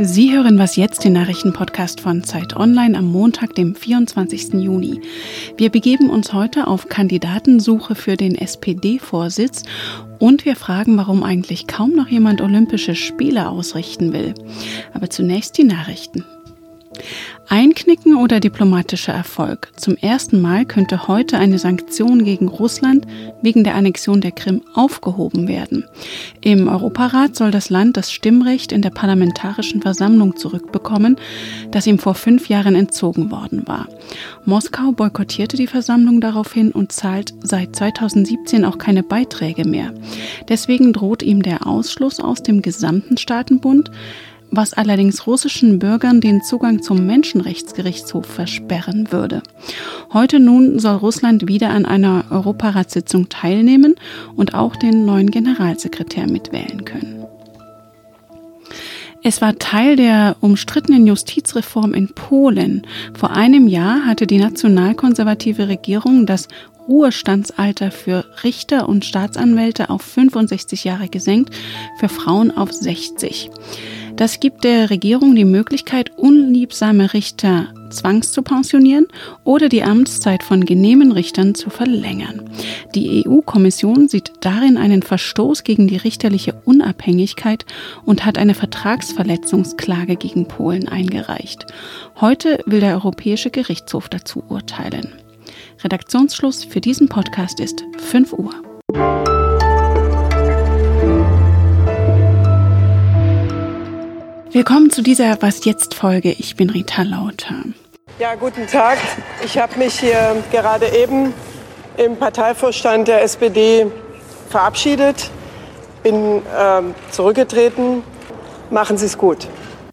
Sie hören was jetzt, den Nachrichtenpodcast von Zeit Online am Montag, dem 24. Juni. Wir begeben uns heute auf Kandidatensuche für den SPD-Vorsitz und wir fragen, warum eigentlich kaum noch jemand Olympische Spiele ausrichten will. Aber zunächst die Nachrichten. Einknicken oder diplomatischer Erfolg. Zum ersten Mal könnte heute eine Sanktion gegen Russland wegen der Annexion der Krim aufgehoben werden. Im Europarat soll das Land das Stimmrecht in der Parlamentarischen Versammlung zurückbekommen, das ihm vor fünf Jahren entzogen worden war. Moskau boykottierte die Versammlung daraufhin und zahlt seit 2017 auch keine Beiträge mehr. Deswegen droht ihm der Ausschluss aus dem gesamten Staatenbund was allerdings russischen Bürgern den Zugang zum Menschenrechtsgerichtshof versperren würde. Heute nun soll Russland wieder an einer Europaratssitzung teilnehmen und auch den neuen Generalsekretär mitwählen können. Es war Teil der umstrittenen Justizreform in Polen. Vor einem Jahr hatte die nationalkonservative Regierung das Ruhestandsalter für Richter und Staatsanwälte auf 65 Jahre gesenkt, für Frauen auf 60. Das gibt der Regierung die Möglichkeit, unliebsame Richter zwangs zu pensionieren oder die Amtszeit von genehmen Richtern zu verlängern. Die EU-Kommission sieht darin einen Verstoß gegen die richterliche Unabhängigkeit und hat eine Vertragsverletzungsklage gegen Polen eingereicht. Heute will der Europäische Gerichtshof dazu urteilen. Redaktionsschluss für diesen Podcast ist 5 Uhr. Willkommen zu dieser Was jetzt Folge. Ich bin Rita Lauter. Ja, guten Tag. Ich habe mich hier gerade eben im Parteivorstand der SPD verabschiedet, bin äh, zurückgetreten. Machen Sie es gut.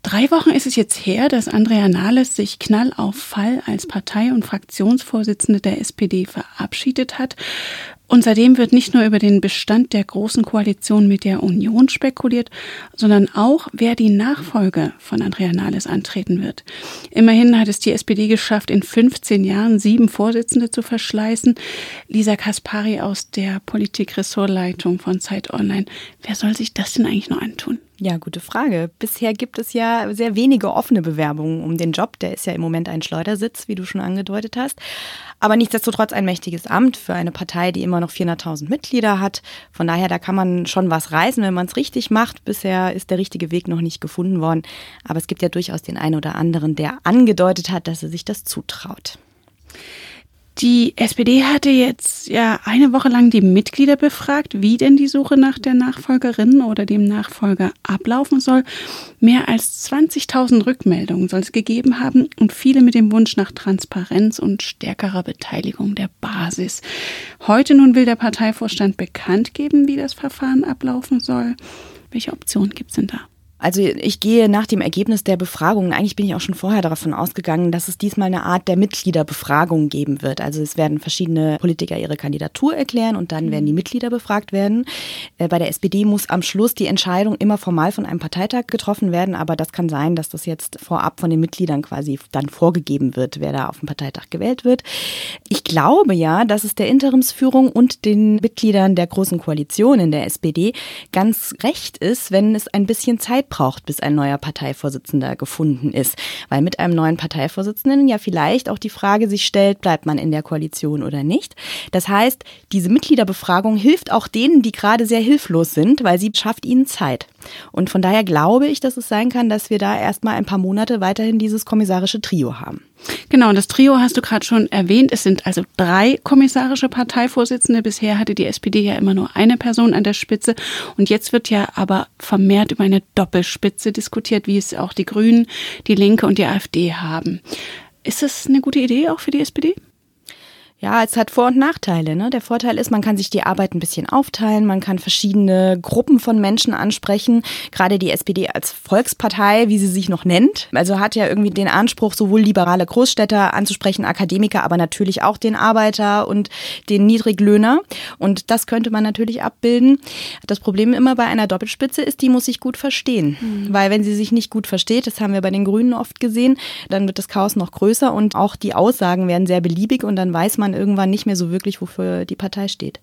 Drei Wochen ist es jetzt her, dass Andrea Nahles sich knall auf Fall als Partei- und Fraktionsvorsitzende der SPD verabschiedet hat. Und seitdem wird nicht nur über den Bestand der großen Koalition mit der Union spekuliert, sondern auch, wer die Nachfolge von Andrea Nahles antreten wird. Immerhin hat es die SPD geschafft, in 15 Jahren sieben Vorsitzende zu verschleißen. Lisa Kaspari aus der Politikressortleitung von Zeit Online. Wer soll sich das denn eigentlich noch antun? Ja, gute Frage. Bisher gibt es ja sehr wenige offene Bewerbungen um den Job. Der ist ja im Moment ein Schleudersitz, wie du schon angedeutet hast. Aber nichtsdestotrotz ein mächtiges Amt für eine Partei, die immer noch 400.000 Mitglieder hat. Von daher, da kann man schon was reißen, wenn man es richtig macht. Bisher ist der richtige Weg noch nicht gefunden worden. Aber es gibt ja durchaus den einen oder anderen, der angedeutet hat, dass er sich das zutraut. Die SPD hatte jetzt ja eine Woche lang die Mitglieder befragt, wie denn die Suche nach der Nachfolgerin oder dem Nachfolger ablaufen soll. Mehr als 20.000 Rückmeldungen soll es gegeben haben und viele mit dem Wunsch nach Transparenz und stärkerer Beteiligung der Basis. Heute nun will der Parteivorstand bekannt geben, wie das Verfahren ablaufen soll. Welche Optionen gibt es denn da? Also ich gehe nach dem Ergebnis der Befragung, eigentlich bin ich auch schon vorher davon ausgegangen, dass es diesmal eine Art der Mitgliederbefragung geben wird. Also es werden verschiedene Politiker ihre Kandidatur erklären und dann werden die mhm. Mitglieder befragt werden. Äh, bei der SPD muss am Schluss die Entscheidung immer formal von einem Parteitag getroffen werden, aber das kann sein, dass das jetzt vorab von den Mitgliedern quasi dann vorgegeben wird, wer da auf dem Parteitag gewählt wird. Ich glaube ja, dass es der Interimsführung und den Mitgliedern der Großen Koalition in der SPD ganz recht ist, wenn es ein bisschen Zeit Zeit braucht, bis ein neuer Parteivorsitzender gefunden ist. Weil mit einem neuen Parteivorsitzenden ja vielleicht auch die Frage sich stellt, bleibt man in der Koalition oder nicht. Das heißt, diese Mitgliederbefragung hilft auch denen, die gerade sehr hilflos sind, weil sie schafft ihnen Zeit. Und von daher glaube ich, dass es sein kann, dass wir da erstmal ein paar Monate weiterhin dieses kommissarische Trio haben. Genau, und das Trio hast du gerade schon erwähnt. Es sind also drei kommissarische Parteivorsitzende. Bisher hatte die SPD ja immer nur eine Person an der Spitze. Und jetzt wird ja aber vermehrt über eine Doppelspitze diskutiert, wie es auch die Grünen, die Linke und die AfD haben. Ist das eine gute Idee auch für die SPD? Ja, es hat Vor- und Nachteile. Ne? Der Vorteil ist, man kann sich die Arbeit ein bisschen aufteilen, man kann verschiedene Gruppen von Menschen ansprechen. Gerade die SPD als Volkspartei, wie sie sich noch nennt, also hat ja irgendwie den Anspruch, sowohl liberale Großstädter anzusprechen, Akademiker, aber natürlich auch den Arbeiter und den Niedriglöhner. Und das könnte man natürlich abbilden. Das Problem immer bei einer Doppelspitze ist, die muss sich gut verstehen. Mhm. Weil wenn sie sich nicht gut versteht, das haben wir bei den Grünen oft gesehen, dann wird das Chaos noch größer und auch die Aussagen werden sehr beliebig und dann weiß man, irgendwann nicht mehr so wirklich, wofür die Partei steht.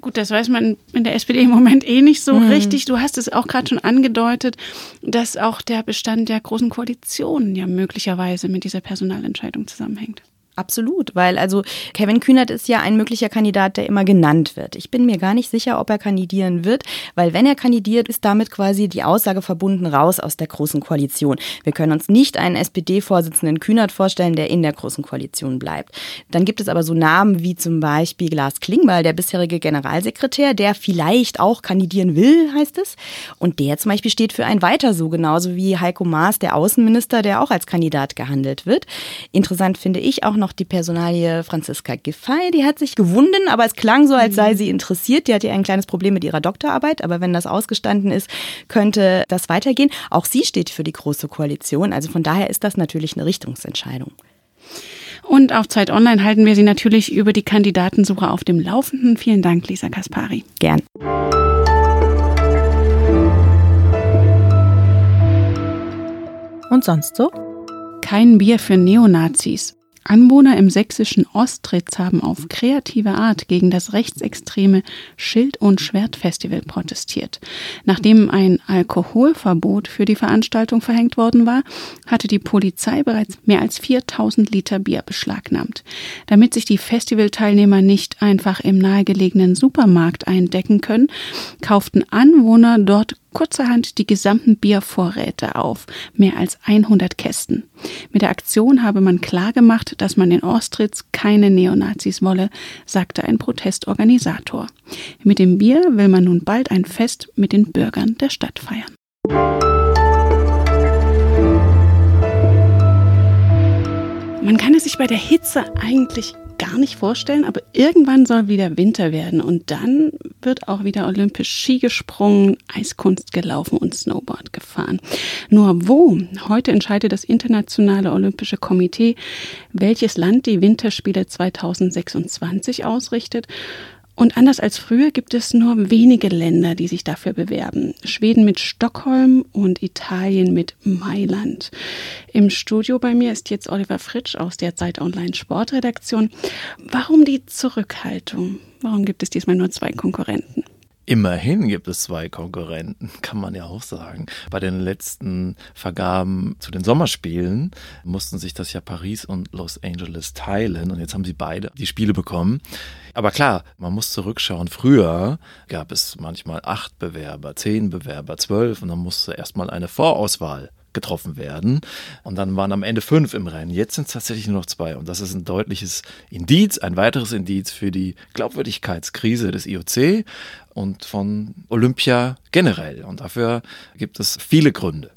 Gut, das weiß man in der SPD im Moment eh nicht so mhm. richtig. Du hast es auch gerade schon angedeutet, dass auch der Bestand der großen Koalition ja möglicherweise mit dieser Personalentscheidung zusammenhängt. Absolut, weil also Kevin Kühnert ist ja ein möglicher Kandidat, der immer genannt wird. Ich bin mir gar nicht sicher, ob er kandidieren wird, weil wenn er kandidiert, ist damit quasi die Aussage verbunden raus aus der großen Koalition. Wir können uns nicht einen SPD-Vorsitzenden Kühnert vorstellen, der in der großen Koalition bleibt. Dann gibt es aber so Namen wie zum Beispiel Lars Klingbeil, der bisherige Generalsekretär, der vielleicht auch kandidieren will, heißt es. Und der zum Beispiel steht für ein Weiter so, genauso wie Heiko Maas, der Außenminister, der auch als Kandidat gehandelt wird. Interessant finde ich auch noch noch die Personalie Franziska Giffey. Die hat sich gewunden, aber es klang so, als sei sie interessiert. Die hat ja ein kleines Problem mit ihrer Doktorarbeit, aber wenn das ausgestanden ist, könnte das weitergehen. Auch sie steht für die Große Koalition. Also von daher ist das natürlich eine Richtungsentscheidung. Und auf Zeit Online halten wir Sie natürlich über die Kandidatensuche auf dem Laufenden. Vielen Dank, Lisa Kaspari. Gern. Und sonst so? Kein Bier für Neonazis. Anwohner im sächsischen Ostritz haben auf kreative Art gegen das rechtsextreme Schild- und Schwertfestival protestiert. Nachdem ein Alkoholverbot für die Veranstaltung verhängt worden war, hatte die Polizei bereits mehr als 4000 Liter Bier beschlagnahmt. Damit sich die Festivalteilnehmer nicht einfach im nahegelegenen Supermarkt eindecken können, kauften Anwohner dort kurzerhand die gesamten Biervorräte auf, mehr als 100 Kästen. Mit der Aktion habe man klargemacht, dass man in Ostritz keine Neonazis wolle, sagte ein Protestorganisator. Mit dem Bier will man nun bald ein Fest mit den Bürgern der Stadt feiern. Man kann es sich bei der Hitze eigentlich gar nicht vorstellen, aber irgendwann soll wieder Winter werden und dann wird auch wieder olympisch Ski gesprungen, Eiskunst gelaufen und Snowboard gefahren. Nur wo? Heute entscheidet das Internationale Olympische Komitee, welches Land die Winterspiele 2026 ausrichtet. Und anders als früher gibt es nur wenige Länder, die sich dafür bewerben. Schweden mit Stockholm und Italien mit Mailand. Im Studio bei mir ist jetzt Oliver Fritsch aus der Zeit Online Sportredaktion. Warum die Zurückhaltung? Warum gibt es diesmal nur zwei Konkurrenten? Immerhin gibt es zwei Konkurrenten, kann man ja auch sagen. Bei den letzten Vergaben zu den Sommerspielen mussten sich das ja Paris und Los Angeles teilen und jetzt haben sie beide die Spiele bekommen. Aber klar, man muss zurückschauen. Früher gab es manchmal acht Bewerber, zehn Bewerber, zwölf und dann musste erstmal eine Vorauswahl getroffen werden. Und dann waren am Ende fünf im Rennen. Jetzt sind es tatsächlich nur noch zwei. Und das ist ein deutliches Indiz, ein weiteres Indiz für die Glaubwürdigkeitskrise des IOC und von Olympia generell. Und dafür gibt es viele Gründe.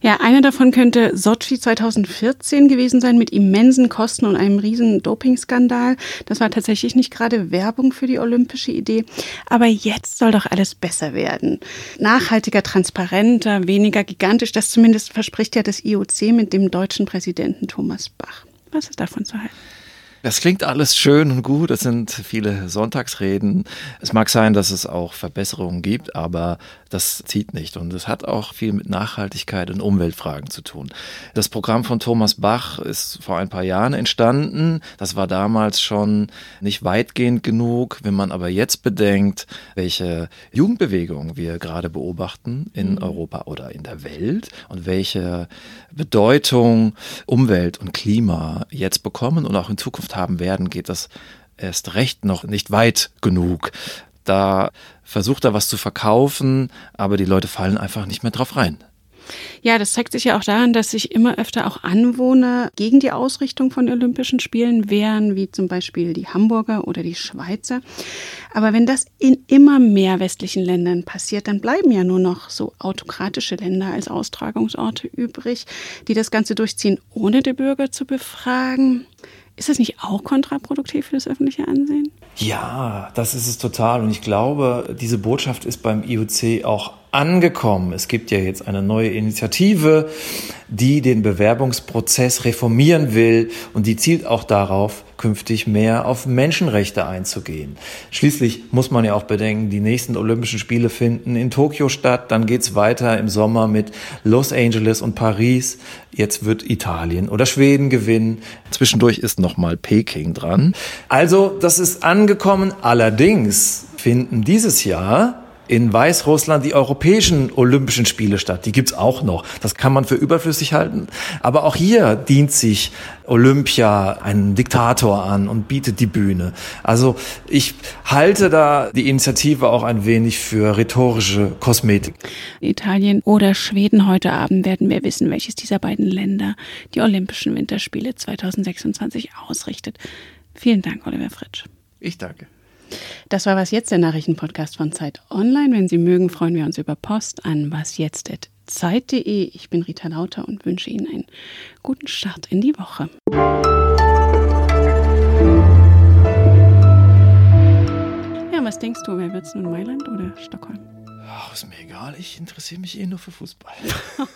Ja, einer davon könnte Sochi 2014 gewesen sein mit immensen Kosten und einem riesen Dopingskandal. Das war tatsächlich nicht gerade Werbung für die olympische Idee. Aber jetzt soll doch alles besser werden. Nachhaltiger, transparenter, weniger gigantisch. Das zumindest verspricht ja das IOC mit dem deutschen Präsidenten Thomas Bach. Was ist davon zu halten? Das klingt alles schön und gut. Es sind viele Sonntagsreden. Es mag sein, dass es auch Verbesserungen gibt, aber das zieht nicht. Und es hat auch viel mit Nachhaltigkeit und Umweltfragen zu tun. Das Programm von Thomas Bach ist vor ein paar Jahren entstanden. Das war damals schon nicht weitgehend genug. Wenn man aber jetzt bedenkt, welche Jugendbewegung wir gerade beobachten in mhm. Europa oder in der Welt und welche Bedeutung Umwelt und Klima jetzt bekommen und auch in Zukunft haben werden, geht das erst recht noch nicht weit genug. Da versucht er was zu verkaufen, aber die Leute fallen einfach nicht mehr drauf rein. Ja, das zeigt sich ja auch daran, dass sich immer öfter auch Anwohner gegen die Ausrichtung von Olympischen Spielen wehren, wie zum Beispiel die Hamburger oder die Schweizer. Aber wenn das in immer mehr westlichen Ländern passiert, dann bleiben ja nur noch so autokratische Länder als Austragungsorte übrig, die das Ganze durchziehen, ohne die Bürger zu befragen. Ist das nicht auch kontraproduktiv für das öffentliche Ansehen? Ja, das ist es total. Und ich glaube, diese Botschaft ist beim IOC auch angekommen. Es gibt ja jetzt eine neue Initiative, die den Bewerbungsprozess reformieren will und die zielt auch darauf, künftig mehr auf Menschenrechte einzugehen. Schließlich muss man ja auch bedenken, die nächsten Olympischen Spiele finden in Tokio statt, dann geht's weiter im Sommer mit Los Angeles und Paris. Jetzt wird Italien oder Schweden gewinnen. Zwischendurch ist nochmal Peking dran. Also, das ist angekommen. Allerdings finden dieses Jahr in Weißrussland die europäischen Olympischen Spiele statt. Die gibt's auch noch. Das kann man für überflüssig halten. Aber auch hier dient sich Olympia einen Diktator an und bietet die Bühne. Also ich halte da die Initiative auch ein wenig für rhetorische Kosmetik. Italien oder Schweden heute Abend werden wir wissen, welches dieser beiden Länder die Olympischen Winterspiele 2026 ausrichtet. Vielen Dank, Oliver Fritsch. Ich danke. Das war Was Jetzt, der Nachrichtenpodcast von Zeit Online. Wenn Sie mögen, freuen wir uns über Post an wasjetzt.zeit.de. Ich bin Rita Lauter und wünsche Ihnen einen guten Start in die Woche. Ja, was denkst du, wer wird es nun, Mailand oder Stockholm? Ach, ist mir egal, ich interessiere mich eh nur für Fußball.